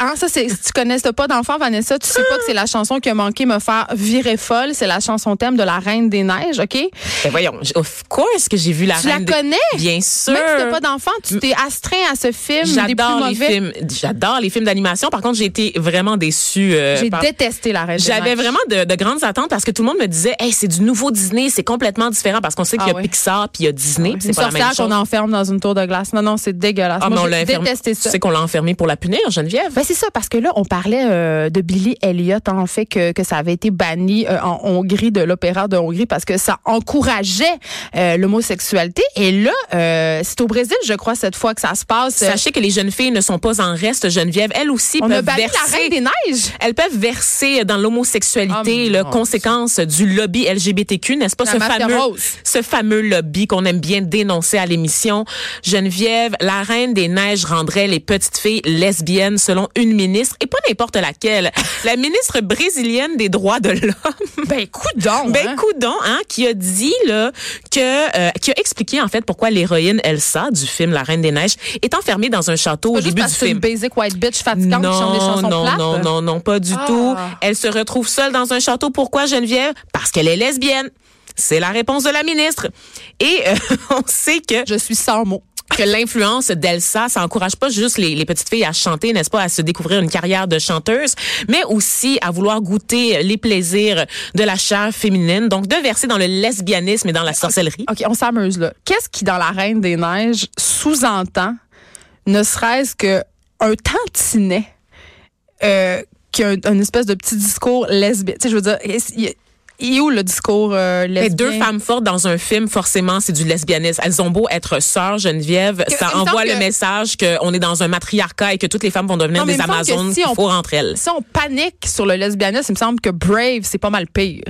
Hein, ça, c'est, si tu connais pas d'enfant, Vanessa, tu sais pas que c'est la chanson qui a manqué me faire virer folle. C'est la chanson thème de la Reine des Neiges, OK? Ben voyons, of course que j'ai vu la Tu la reine. des- connais? Bien sûr. Même si t'as pas d'enfant, tu t'es astreint à ce film. J'adore les films. J'adore les films d'animation. Par contre, j'ai été vraiment déçue. euh, J'ai par- détesté la Reine des J'avais Neiges. vraiment de, de grandes attentes parce que tout le monde me disait, hey, c'est du nouveau Disney, c'est complètement différent parce qu'on sait qu'il y a Ah ouais. Pixar puis il y a Disney, Une c'est pas la même chose. qu'on enferme dans une tour de glace. Non, non, c'est dégueulasse. Ah, mais Moi, l'a j'ai détesté Tu ça. sais qu'on l'a enfermé pour la punir, Geneviève? Ben c'est ça, parce que là, on parlait euh, de Billy Elliot, hein, en fait, que, que ça avait été banni euh, en Hongrie, de l'opéra de Hongrie, parce que ça encourageait euh, l'homosexualité. Et là, euh, c'est au Brésil, je crois, cette fois que ça se passe. Sachez que les jeunes filles ne sont pas en reste, Geneviève. Elles aussi on a peuvent banni verser. la Reine des Neiges. Elles peuvent verser dans l'homosexualité, la mon conséquence du lobby LGBTQ, n'est-ce pas? La ce fameux, rose. ce fameux lobby qu'on aime bien dénoncer à l'émission. Geneviève, la reine des neiges rendrait les petites filles lesbiennes selon une ministre et pas n'importe laquelle, la ministre brésilienne des droits de l'homme. Ben, coudonc. Ben hein. Coudon, hein, qui a dit là que euh, qui a expliqué en fait pourquoi l'héroïne Elsa du film La Reine des Neiges est enfermée dans un château Pas au juste début parce du film. une basic white bitch fatigante qui chante des chansons non, plates. non, non, non, pas du Ah. tout. Elle se retrouve seule dans un château. Pourquoi, Geneviève? Parce qu'elle est lesbienne. C'est la réponse de la ministre. Et euh, on sait que Je suis sans mots. Que l'influence d'Elsa, ça encourage pas juste les, petites filles à chanter, n'est-ce pas, à se découvrir une carrière de chanteuse, mais aussi à vouloir goûter les plaisirs de la chair féminine. Donc, de verser dans le lesbianisme et dans la sorcellerie. OK, on s'amuse là. Qu'est-ce qui, dans La Reine des Neiges, sous-entend, ne serait-ce que un tantinet euh, espèce de petit discours lesbien. Tu sais, je veux dire, est où le discours euh, Mais lesbien? deux femmes fortes dans un film, forcément, c'est du lesbianisme. Elles ont beau être sœurs, Geneviève, Que- ça envoie le que- message qu'on est dans un matriarcat et que toutes les femmes vont devenir Non, mais des Amazones si on- pour entre elles. Si on panique sur le lesbianisme, il me semble que Brave, c'est pas mal pire.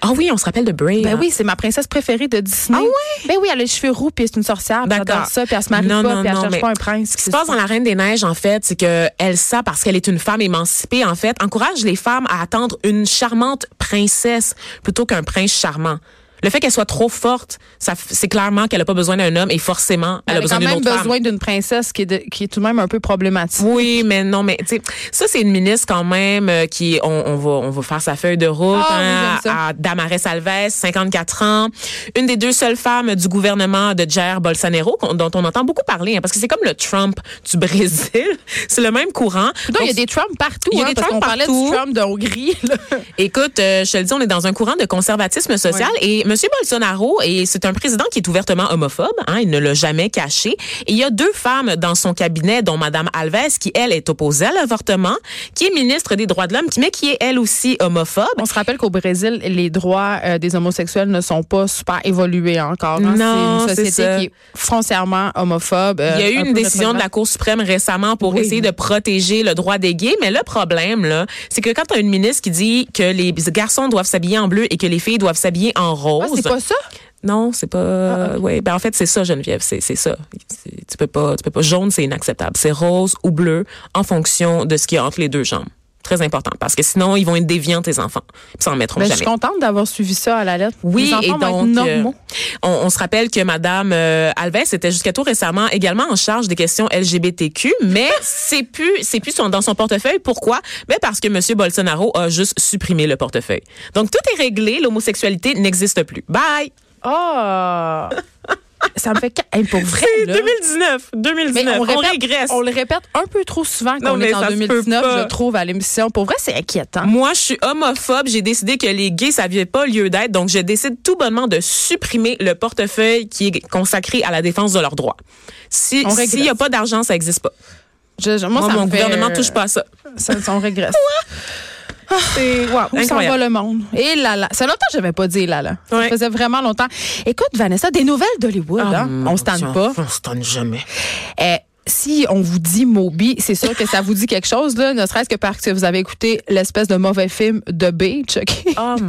Ah oui, on se rappelle de Brave. Ben hein? oui, c'est ma princesse préférée de Disney. Ah oui? Ben oui, elle a les cheveux roux, puis c'est une sorcière, D'accord. ça, puis elle se marie Non, pas, non, puis elle non, cherche mais pas un prince. Ce qui se passe dans La Reine des Neiges, en fait, c'est que Elsa, parce qu'elle est une femme émancipée, en fait, encourage les femmes à attendre une charmante princesse plutôt qu'un prince charmant. Le fait qu'elle soit trop forte, ça, c'est clairement qu'elle a pas besoin d'un homme et forcément, elle, Elle a besoin quand d'une même autre femme. besoin d'une princesse qui est, de- qui est tout de même un peu problématique. Oui, mais non, mais tu sais, ça c'est une ministre quand même euh, qui on, on va on va faire sa feuille de route Ah hein, à Damares Alves, 54 ans, une des deux seules femmes du gouvernement de Jair Bolsonaro dont on entend beaucoup parler hein, parce que c'est comme le Trump du Brésil, c'est le même courant. Donc, il y a des Trump partout. Il y a hein, des parce Trump qu'on parlait partout. du Trump de Hongrie. là. Écoute, euh, je te le dis, on est dans un courant de conservatisme social et M. Bolsonaro, et c'est un président qui est ouvertement homophobe, hein, il ne l'a jamais caché. Et il y a deux femmes dans son cabinet, dont Mme Alves, qui, elle, est opposée à l'avortement, qui est ministre des droits de l'homme, mais qui est, elle aussi, homophobe. On se rappelle qu'au Brésil, les droits euh, des homosexuels ne sont pas super évolués encore. hein. Non, c'est une société qui est foncièrement homophobe. euh, Il y a eu un une décision de la. Cour suprême récemment pour Oui. essayer de protéger le droit des gays, mais le problème là, c'est que quand tu as une ministre qui dit que les garçons doivent s'habiller en bleu et que les filles doivent s'habiller en rose, Ah, c'est pas ça? Non, c'est pas. ouais, ben en fait c'est ça Geneviève, c'est c'est ça. Tu peux pas, tu peux pas. Jaune c'est inacceptable. C'est rose ou bleu en fonction de ce qui est entre les deux jambes. Très important parce que sinon ils vont être déviants tes enfants. Puis ça en mettront Ben, je jamais. suis contente d'avoir suivi ça à la lettre. Oui, Les et donc, euh, on, on se rappelle que Madame euh, Alves était jusqu'à tout récemment également en charge des questions LGBTQ, mais c'est plus, c'est plus son- dans son portefeuille. Pourquoi? Mais parce que Monsieur Bolsonaro a juste supprimé le portefeuille. Donc tout est réglé, l'homosexualité n'existe plus. Bye. Ah! ça me fait... Hey, pour vrai, C'est là. 2019, 2019. Mais on, on, répète, régresse. on le répète un peu trop souvent qu'on est en ça se peut 2019, pas. je trouve, à l'émission. Pour vrai, c'est inquiétant. Moi, je suis homophobe. J'ai décidé que les gays, ça n'avait pas lieu d'être. Donc, je décide tout bonnement de supprimer le portefeuille qui est consacré à la défense de leurs droits. On s'il n'y a pas d'argent, ça n'existe pas. Je- je- moi, Moi, ça mon fait, gouvernement euh, touche pas à ça. Ça, ça, on régresse. C'est wow, Où s'en va le monde? Et là, là. Ça fait longtemps que j'avais pas dit là, là. Ça Ouais. faisait vraiment longtemps. Écoute, Vanessa, des nouvelles d'Hollywood, Ah, hein? On se tente pas. On se tente jamais. Eh, si on vous dit Moby, c'est sûr que ça vous dit quelque chose, là, ne serait-ce que parce que vous avez écouté l'espèce de mauvais film The Beach. ok? Oh my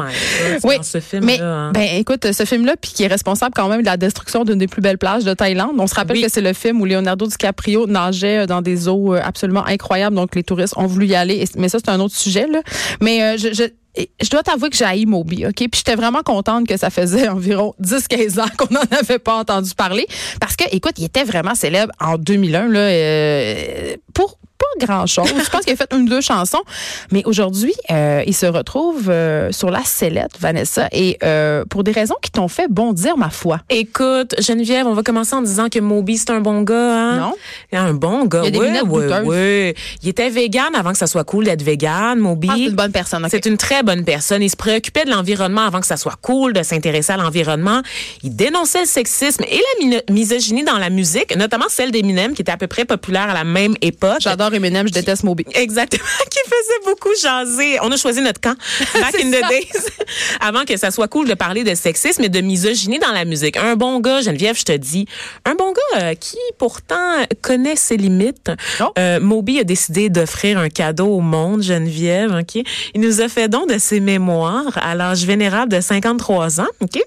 god, Oui, ce film mais hein. ben écoute, ce film-là, puis qui est responsable quand même de la destruction d'une des plus belles plages de Thaïlande. On se rappelle Oui. que c'est le film où Leonardo DiCaprio nageait euh, dans des eaux euh, absolument incroyables, donc les touristes ont voulu y aller. Mais ça, c'est un autre sujet. Là. Mais euh, je, je, je dois t'avouer que j'ai haï Moby, OK? Puis j'étais vraiment contente que ça faisait environ 10-15 ans qu'on n'en avait pas entendu parler. Parce que, écoute, il était vraiment célèbre en 2001, là, euh, pour grand-chose. Je pense qu'il a fait une ou deux chansons. Mais aujourd'hui, euh, il se retrouve euh, sur la sellette, Vanessa, et euh, pour des raisons qui t'ont fait bondir, ma foi. Écoute, Geneviève, on va commencer en disant que Moby, c'est un bon gars, hein? Non? Un bon gars, Il y a des oui, oui, oui. Il était vegan avant que ça soit cool d'être vegan, Moby. Ah, c'est une bonne personne, OK. C'est une très bonne personne. Il se préoccupait de l'environnement avant que ça soit cool de s'intéresser à l'environnement. Il dénonçait le sexisme et la misogynie dans la musique, notamment celle d'Eminem, qui était à peu près populaire à la même époque. J'adore Eminem, je déteste Moby. Exactement, qui faisait beaucoup jaser. On a choisi notre camp back in the ça. days avant que ça soit cool de parler de sexisme et de misogynie dans la musique. Un bon gars, Geneviève, je te dis, un bon gars euh, qui pourtant connaît ses limites. Oh. Euh, Moby a décidé d'offrir un cadeau au monde, Geneviève. Ok, il nous a fait don de ses mémoires à l'âge vénérable de 53 ans. Ok,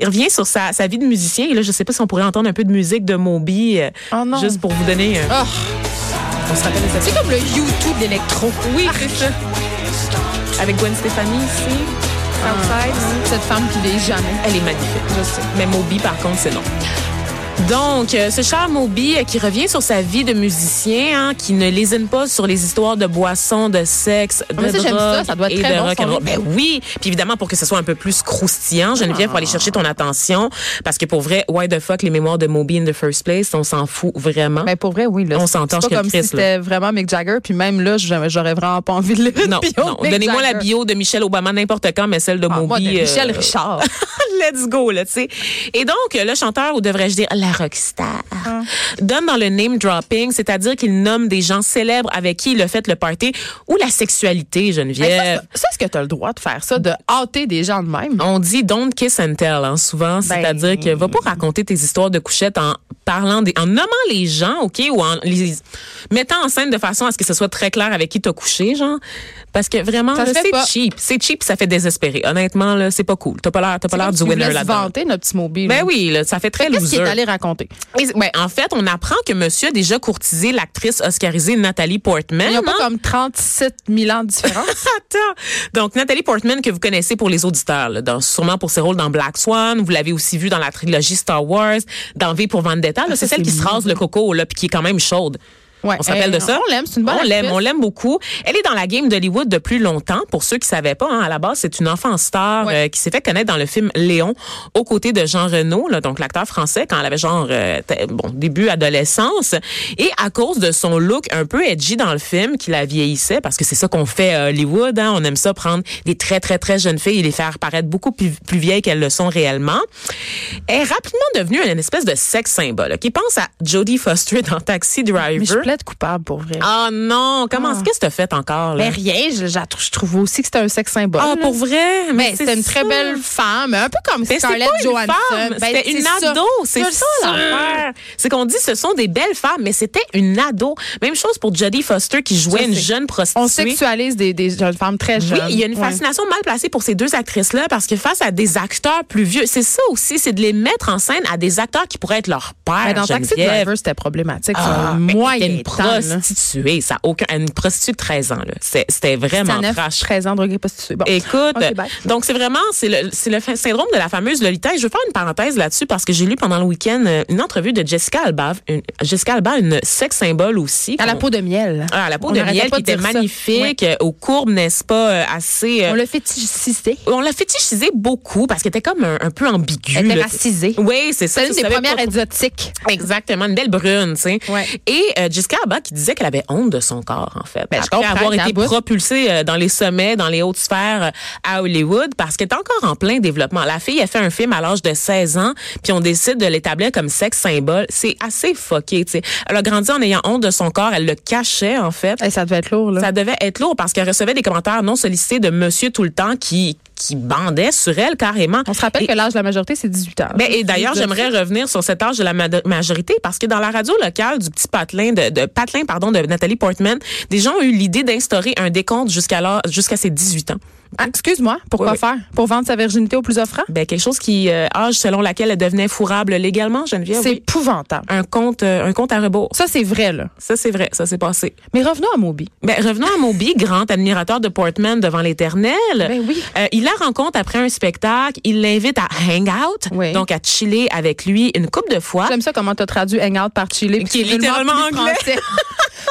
il revient sur sa, sa vie de musicien et là, je sais pas si on pourrait entendre un peu de musique de Moby, euh, Oh non. juste pour vous donner. euh, Oh, on se rappelle c'est comme le YouTube de l'électro. oui, c'est ça. Avec Gwen Stefani ici. Outside. Cette femme qui l'est jamais. Elle est magnifique, je sais. Mais Moby, par contre, c'est non. Donc, euh, ce cher Moby euh, qui revient sur sa vie de musicien, hein, qui ne lésine pas sur les histoires de boissons, de sexe, de mais ça, j'aime ça. drogue Ça doit être et très de bon. Ben oui, puis évidemment pour que ce soit un peu plus croustillant, Geneviève, pour aller chercher ton attention, parce que pour vrai, why the fuck les mémoires de Moby in the first place, on s'en fout vraiment. Mais pour vrai, oui. Là, On s'entend, pas comme suis si c'était vraiment Mick Jagger. Puis même là, j'aurais vraiment pas envie de lire non, bio non. Donnez-moi la bio de Michelle Obama n'importe quand, mais celle de Ah, Moby. moi, de Michel euh, Richard. Let's go, là, tu sais. Et donc, le chanteur, ou devrais-je dire la rockstar, donne dans le name dropping, c'est-à-dire qu'il nomme des gens célèbres avec qui il a fait le party, ou la sexualité, Hey, Geneviève. ça, ça, est-ce que tu as le droit de faire ça, de hâter des gens de même? On dit don't kiss and tell, hein, souvent. C'est-à-dire que va pas raconter tes histoires de couchettes en parlant des, en nommant les gens, OK, ou en les mettant en scène de façon à ce que ce soit très clair avec qui t'as couché, genre. Parce que vraiment, c'est cheap. C'est cheap, ça fait désespérer. Honnêtement, là, c'est pas cool. T'as pas l'air, t'as pas l'air du winner là-dedans. vanter notre petit mobile. Ben oui, là, ça fait très Qu'est-ce loser. est allé raconter? Et, ben, en fait, on apprend que monsieur a déjà courtisé l'actrice oscarisée Nathalie Portman. Il n'y a pas hein? comme 37 000 ans de différence. Attends. Donc, Nathalie Portman, que vous connaissez pour les auditeurs, là, dans- sûrement pour ses rôles dans Black Swan. Vous l'avez aussi vu dans la trilogie Star Wars, dans V pour Vendetta. Ah, c'est celle qui se rase le coco, là, puis qui est quand même chaude. Ouais. On Euh, de ça? On l'aime, c'est une bonne On l'aime, on l'aime beaucoup. Elle est dans la game d'Hollywood depuis longtemps. Pour ceux qui savaient pas, hein, à la base, c'est une enfant star Ouais. euh, qui s'est fait connaître dans le film Léon, aux côtés de Jean Reno, là, donc l'acteur français, quand elle avait genre euh, bon début adolescence. Et à cause de son look un peu edgy dans le film, qui la vieillissait, parce que c'est ça qu'on fait à Hollywood, hein, on aime ça prendre des très très très jeunes filles et les faire paraître beaucoup plus, plus vieilles qu'elles le sont réellement. Elle est rapidement devenue une espèce de sex symbole. Qui pense à Jodie Foster dans Taxi Driver. Mais coupable pour vrai. Ah non, comment Ah. qu'est-ce que t'as fait encore là? Mais rien, je, je, trouve aussi que c'était un sexe symbole. Ah là. pour vrai, Mais c'est c'était une très belle femme, un peu comme Mais c'était Scarlett pas une Johansson. femme, Ben, c'était une ado, c'est ça ça. l'affaire. C'est qu'on dit ce sont des belles femmes, mais c'était une ado. Même chose pour Jodie Foster qui jouait une jeune prostituée. On sexualise des, des jeunes femmes très Oui, jeunes. il y a une Ouais. fascination mal placée pour ces deux actrices-là parce que face à des acteurs plus vieux, c'est ça aussi, c'est de les mettre en scène à des acteurs qui pourraient être leur père. Mais dans Taxi. Driver, c'était problématique. Ah, mais prostituée, ça aucun, une prostituée de 13 ans là. C'était vraiment C'était à 9, trash. 13 ans, drogué prostituée. Bon. Écoute, donc c'est vraiment c'est le le syndrome de la fameuse Lolita. Et je veux faire une parenthèse là-dessus parce que j'ai lu pendant le week-end euh, une entrevue de Jessica Alba, une, Jessica Alba, une sex symbole aussi. À la peau de miel. Ah, à la peau On de miel qui était magnifique, euh, aux courbes, n'est-ce pas, euh, assez. On l'a fétichisé. on l'a fétichisé beaucoup parce qu'elle était comme un, un peu ambiguë. Elle était racisée. Oui, c'est ça. C'est une des premières exotiques. Exactement, une belle brune, tu sais. Ouais. Et euh, Jessica Alba qui disait qu'elle avait honte de son corps, en fait. Ben, après avoir été propulsée euh, dans les sommets, dans les hautes sphères euh, à Hollywood, parce qu'elle est encore en plein développement. La fille a fait un film à l'âge de 16 ans, puis on décide de l'établir comme sexe symbole. C'est assez fucké, tu sais. Elle a grandi en ayant honte de son corps, elle le cachait, en fait. Ça devait être lourd, là. Ça devait être lourd parce qu'elle recevait des commentaires non sollicités de monsieur tout le temps qui qui bandait sur elle carrément. On se rappelle Et- que l'âge de la majorité, c'est 18 ans. ben, et d'ailleurs, j'aimerais revenir sur cet âge de la ma- majorité parce que dans la radio locale du petit patelin de, de patelin pardon de Nathalie Portman, des gens ont eu l'idée d'instaurer un décompte jusqu'à jusqu'à ses 18 ans. Ah, excuse-moi, pourquoi Oui, oui. faire? Pour vendre sa virginité au plus offrant? Ben quelque chose qui euh, âge selon laquelle elle devenait fourrable légalement, Geneviève. C'est oui. épouvantable. un compte euh, un compte à rebours. Ça, c'est vrai, là. Ça c'est vrai, ça s'est passé. Mais revenons à Moby. Ben, revenons à Moby, grand admirateur de Portman devant l'éternel. Ben oui. Euh, il la rencontre après un spectacle. Il l'invite à hang out, donc à chiller avec lui une couple de fois. J'aime ça comment tu as traduit hangout par Chili. puis Qui est littéralement anglais.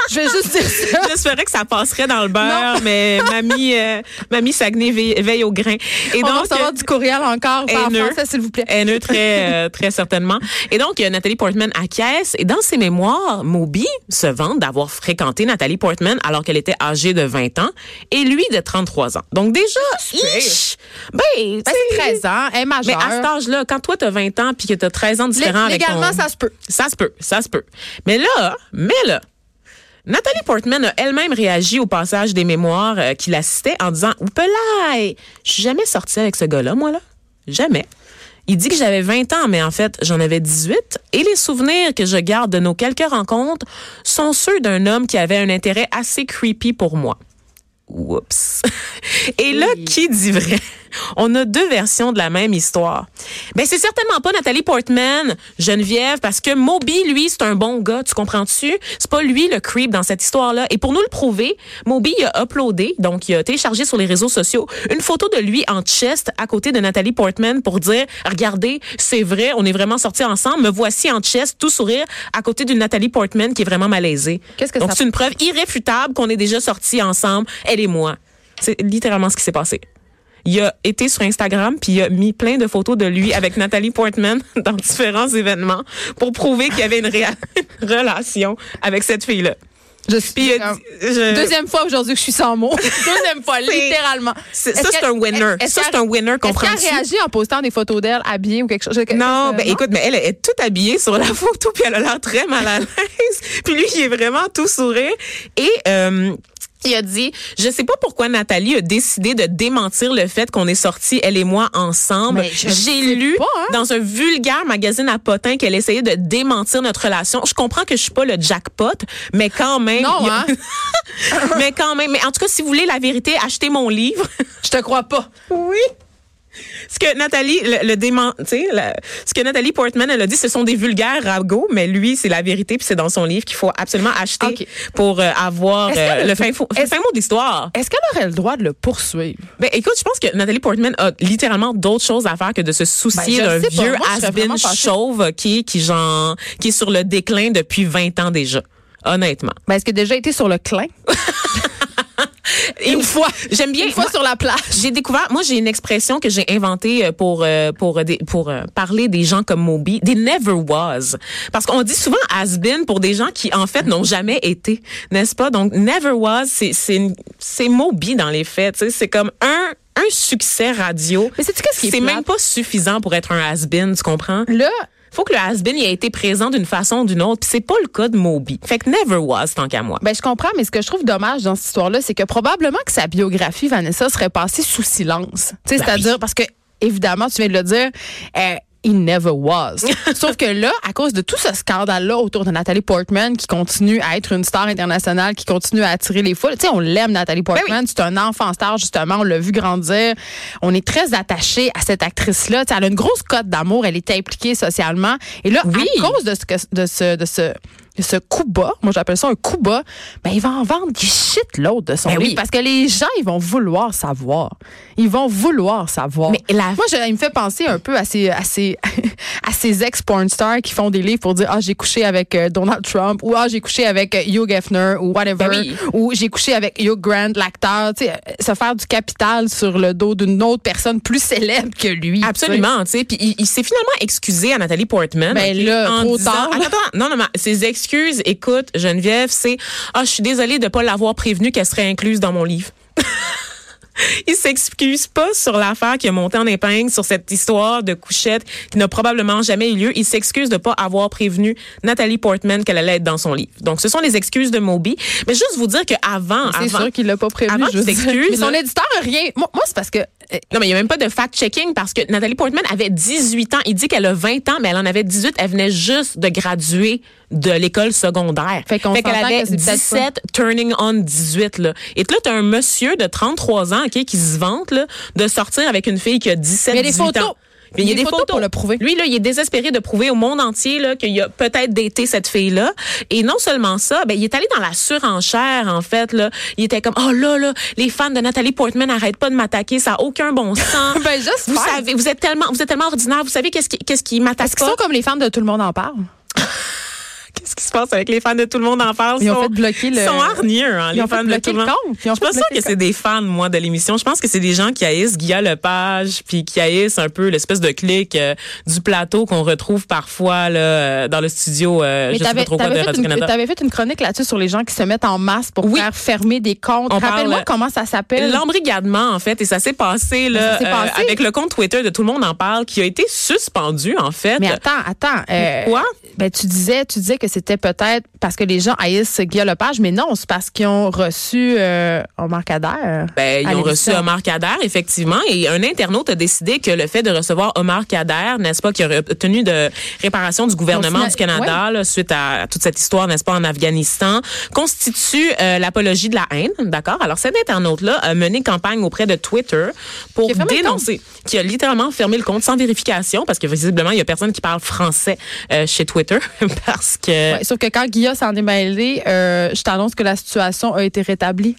Je vais juste dire ça. J'espérais que ça passerait dans le beurre, mais mamie, euh, mamie Saguenay veille, veille au grain. Et On va recevoir du courriel encore par haineux. français, s'il vous plaît. Haineux, très, euh, très certainement. Et donc, euh, Nathalie Portman acquiesce. Et dans ses mémoires, Moby se vante d'avoir fréquenté Nathalie Portman alors qu'elle était âgée de 20 ans et lui de 33 ans. Donc déjà, ben, Ben, c'est sais, 13 ans, elle est mais majeure. à cet âge-là, quand toi, t'as 20 ans puis que t'as 13 ans différents avec légalement, ton- ça se peut. Ça se peut, ça se peut. Mais là, mais là, Nathalie Portman a elle-même réagi au passage des mémoires euh, qui l'assistaient en disant Oupelaï, je suis jamais sortie avec ce gars-là, moi, là. Jamais. Il dit que j'avais 20 ans, mais en fait, j'en avais 18. Et les souvenirs que je garde de nos quelques rencontres sont ceux d'un homme qui avait un intérêt assez creepy pour moi. Oups. Et là, qui dit vrai? On a deux versions de la même histoire. Ben, c'est certainement pas Nathalie Portman, Geneviève, parce que Moby, lui, c'est un bon gars, tu comprends-tu? C'est pas lui le creep dans cette histoire-là. Et pour nous le prouver, Moby a uploadé, donc il a téléchargé sur les réseaux sociaux, une photo de lui en chest à côté de Nathalie Portman pour dire, regardez, c'est vrai, on est vraiment sortis ensemble, me voici en chest, tout sourire, à côté d'une Nathalie Portman qui est vraiment malaisée. Qu'est-ce que donc, ça- c'est une preuve irréfutable qu'on est déjà sortis ensemble, elle et moi. C'est littéralement ce qui s'est passé. Il a été sur Instagram puis il a mis plein de photos de lui avec Nathalie Portman dans différents événements pour prouver qu'il y avait une, une relation avec cette fille-là. Je suis je- Deuxième fois aujourd'hui que je suis sans mots. Deuxième fois, littéralement. ça c'est un winner. Ça c'est un winner, Est-ce qu'elle réagit en postant des photos d'elle habillée ou quelque chose? Non, que- ben écoute, mais elle est toute habillée sur la photo, puis elle a l'air très mal à l'aise. puis lui, il est vraiment tout sourire. Et euh, il a dit, je sais pas pourquoi Nathalie a décidé de démentir le fait qu'on est sortis, elle et moi, ensemble. J'ai lu pas, hein. dans un vulgaire magazine à potins qu'elle essayait de démentir notre relation. Je comprends que je suis pas le jackpot, mais quand même. Non, a- hein? mais quand même. Mais en tout cas, si vous voulez la vérité, achetez mon livre. Je te crois pas. Oui. Ce que Nathalie, le, le dément, la- ce que Nathalie Portman, elle a dit, ce sont des vulgaires ragots, mais lui, c'est la vérité, puis c'est dans son livre qu'il faut absolument acheter pour euh, avoir euh, le fin, fo- fin mot de l'histoire. Est-ce qu'elle aurait le droit de le poursuivre? Ben, écoute, je pense que Nathalie Portman a littéralement d'autres choses à faire que de se soucier Ben, d'un vieux has-been chauve qui, qui, genre, qui est sur le déclin depuis 20 ans déjà. Honnêtement. Ben, est-ce qu'elle a déjà été sur le clin? Une fois. J'aime bien. Une fois moi- sur la plage. J'ai découvert, moi j'ai une expression que j'ai inventée euh, pour euh, pour des- pour euh, parler des gens comme Moby, des never was. Parce qu'on dit souvent has been pour des gens qui en fait n'ont jamais été, n'est-ce pas? Donc never was, c'est c'est c'est Moby dans les faits, tu sais, c'est comme un un succès radio. Mais sais-tu qu'est-ce qui est C'est même pas suffisant pour être un has been, tu comprends? Là, Faut que le has been il a été présent d'une façon ou d'une autre, puis c'est pas le cas de Moby. Fait que never was tant qu'à moi. Ben, je comprends, mais ce que je trouve dommage dans cette histoire-là, c'est que probablement que sa biographie, Vanessa, serait passée sous silence. Tu sais, Ben c'est-à-dire, parce que, évidemment, tu viens de le dire, euh, he never was. Sauf que là, à cause de tout ce scandale-là autour de Nathalie Portman, qui continue à être une star internationale, qui continue à attirer les foules, tu sais, on l'aime, Nathalie Ben Portman. C'est un enfant star, justement. On l'a vu grandir. On est très attaché à cette actrice-là. Tu sais, elle a une grosse cote d'amour. Elle est impliquée socialement. Et là, Oui. à cause de ce, de ce, de ce, de ce coup bas, moi j'appelle ça un coup bas, ben il va en vendre du shit l'autre de son Ben livre oui. parce que les gens ils vont vouloir savoir. Ils vont vouloir savoir. Mais la- Moi je- il me fait penser un peu à ces à ces à ces ex porn stars qui font des livres pour dire ah j'ai couché avec euh, Donald Trump ou ah j'ai couché avec euh, Hugh Hefner ou whatever Ben oui. ou j'ai couché avec Hugh Grant l'acteur, tu sais se faire du capital sur le dos d'une autre personne plus célèbre que lui. Absolument, tu sais. Puis il, il s'est finalement excusé à Nathalie Portman. Ben ok, là, en trop disant- tard, là. Attends, attends, non, non, mais ses excuses, écoute, Geneviève, c'est ah, je suis désolée de pas l'avoir prévenue qu'elle serait incluse dans mon livre. il s'excuse pas sur l'affaire qui a monté en épingle, sur cette histoire de couchette qui n'a probablement jamais eu lieu. Il s'excuse de pas avoir prévenu Nathalie Portman qu'elle allait être dans son livre. Donc, ce sont les excuses de Moby. Mais juste vous dire qu'avant, C'est avant, sûr qu'il l'a pas prévu. avant je qu'il s'excuse, Mais Son là. éditeur a rien. Moi, moi, c'est parce que euh, non, mais il n'y a même pas de fact-checking parce que Nathalie Portman avait 18 ans. Il dit qu'elle a 20 ans, mais elle en avait 18. Elle venait juste de graduer de l'école secondaire. Fait qu'on qu'elle s'entend avait que c'est peut-être 17, turning on 18. Là. Et là, tu as un monsieur de 33 ans ok, qui se vante là, de sortir avec une fille qui a 17, Mais il y a des 18 photos. ans. Il y a des, photos pour le prouver. Lui, là, il est désespéré de prouver au monde entier là, qu'il a peut-être daté cette fille-là. Et non seulement ça, ben, il est allé dans la surenchère, en fait. Là. Il était comme, oh là, là, les fans de Nathalie Portman n'arrêtent pas de m'attaquer, ça n'a aucun bon sens. Ben, juste vous faire. savez, vous êtes tellement, vous êtes tellement ordinaire. Vous savez qu'est-ce qui, qu'est-ce qui m'attaque Est-ce qu'ils pas? sont comme les fans de Tout le monde en parle? Qu'est-ce qui se passe avec les fans de Tout le monde en parle? Ils ont Sont- fait bloquer le- Ils sont hargneux, hein, Ils les ont fait fans de Tout le le monde. compte. Ils ont Je suis pas sûre que le c'est des fans, moi, de l'émission. Je pense que c'est des gens qui haïssent Guilla Lepage, puis qui haïssent un peu l'espèce de clic euh, du plateau qu'on retrouve parfois là, euh, dans le studio, euh, Mais je sais pas trop quoi, de t'avais fait, une- Radio-Canada. t'avais fait une chronique là-dessus sur les gens qui se mettent en masse pour Oui. faire fermer des comptes. Rappelle-moi comment ça s'appelle. L'embrigadement, en fait, et ça s'est passé, là, ça euh, passé? avec le compte Twitter de Tout le monde en parle, qui a été suspendu, en fait. Mais attends, attends. euh, Pourquoi? Ben, tu disais, tu disais que c'était peut-être parce que les gens haïssent Guy Lepage, mais non, c'est parce qu'ils ont reçu euh, Omar Kader. Ben, ils ont reçu. Omar Kader, effectivement, et un internaute a décidé que le fait de recevoir Omar Kader, n'est-ce pas, qui aurait obtenu de réparation du gouvernement du Canada là, suite à toute cette histoire, n'est-ce pas, en Afghanistan, constitue euh, l'apologie de la haine, d'accord? Alors, cet internaute-là a mené campagne auprès de Twitter pour Qui dénoncer, qui a littéralement fermé le compte sans vérification, parce que visiblement, il y a personne qui parle français euh, chez Twitter, parce que... Sauf que quand Guilla s'en est mêlé, euh, je t'annonce que la situation a été rétablie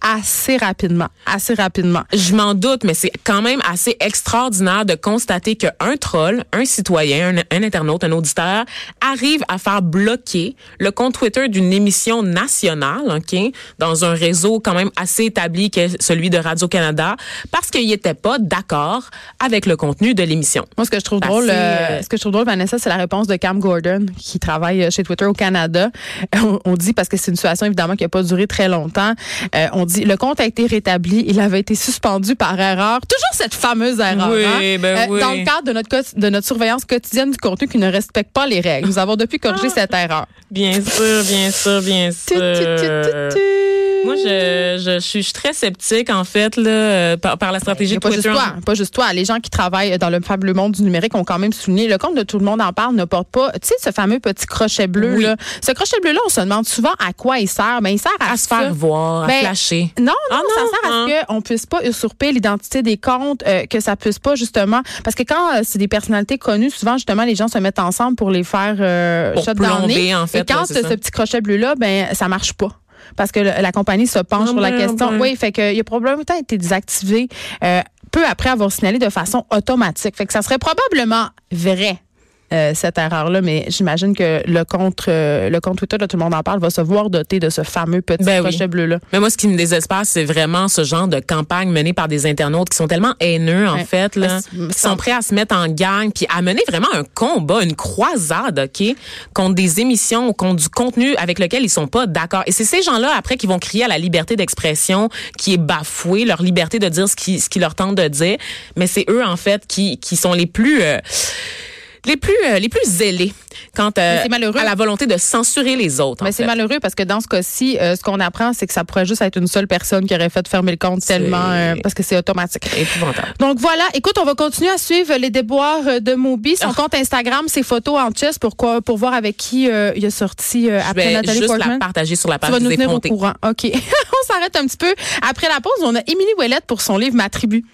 assez rapidement. Assez rapidement. Je m'en doute, mais c'est quand même assez extraordinaire de constater qu'un troll, un citoyen, un, un internaute, un auditeur arrive à faire bloquer le compte Twitter d'une émission nationale, OK, dans un réseau quand même assez établi que celui de Radio-Canada, parce qu'il n'était pas d'accord avec le contenu de l'émission. Moi, ce que je trouve drôle, euh, ce que je trouve drôle, Vanessa, c'est la réponse de Cam Gordon, qui travaille euh, chez Twitter au Canada. On, on dit, parce que c'est une situation évidemment qui n'a pas duré très longtemps, euh, on dit, le compte a été rétabli, il avait été suspendu par erreur. Toujours cette fameuse erreur. Oui, hein? ben oui. Dans le cadre de notre, quoti- de notre surveillance quotidienne du contenu qui ne respecte pas les règles. Nous avons depuis corrigé Ah. cette erreur. Bien sûr, bien sûr, bien tu, tu, sûr. tu. Moi, je, je, je suis très sceptique, en fait, là, euh, par, par la stratégie de pas juste toi, pas juste toi. Les gens qui travaillent dans le fabuleux monde du numérique ont quand même souligné. Le compte de tout le monde en parle ne porte pas, tu sais, ce fameux petit crochet bleu Oui. là. Ce crochet bleu là, on se demande souvent à quoi il sert. Ben il sert à, à se ça. faire voir, à Ben, flasher. Non, non, Ah ça non, sert à hein. ce qu'on puisse pas usurper l'identité des comptes, euh, que ça puisse pas justement, parce que quand euh, c'est des personnalités connues, souvent justement les gens se mettent ensemble pour les faire euh, Pour plomber, en fait, Et quand là, c'est ce ça. petit crochet bleu là, ben ça marche pas. Parce que la compagnie se penche sur la ben, question. ben. Oui, fait que il a probablement été désactivé euh, peu après avoir signalé de façon automatique. Fait que ça serait probablement vrai. Euh, cette erreur-là, mais j'imagine que le compte, euh, le compte Twitter de Tout le monde en parle va se voir doté de ce fameux petit Ben oui. crochet bleu-là. Mais moi, ce qui me désespère, c'est vraiment ce genre de campagne menée par des internautes qui sont tellement haineux, en Ouais. fait, là, c'est- qui sont prêts à se mettre en gang, puis à mener vraiment un combat, une croisade, OK, contre des émissions, contre du contenu avec lequel ils sont pas d'accord. Et c'est ces gens-là, après, qui vont crier à la liberté d'expression qui est bafouée, leur liberté de dire ce qui, ce qui leur tente de dire. Mais c'est eux, en fait, qui, qui sont les plus... euh, les plus euh, les plus zélés quant euh, à la volonté de censurer les autres. Mais c'est malheureux parce que dans ce cas-ci, euh, ce qu'on apprend, c'est que ça pourrait juste être une seule personne qui aurait fait fermer le compte tellement euh, parce que c'est automatique. épouvantable. Donc voilà, écoute, on va continuer à suivre les déboires de Moby. Son Ah. compte Instagram, ses photos en chess pour quoi, pour voir avec qui il a sorti euh, Je après vais Nathalie juste Portman. la partager sur la Tu page vas nous tenir au courant. OK. on s'arrête un petit peu. Après la pause, on a Émilie Ouellette pour son livre Ma tribu.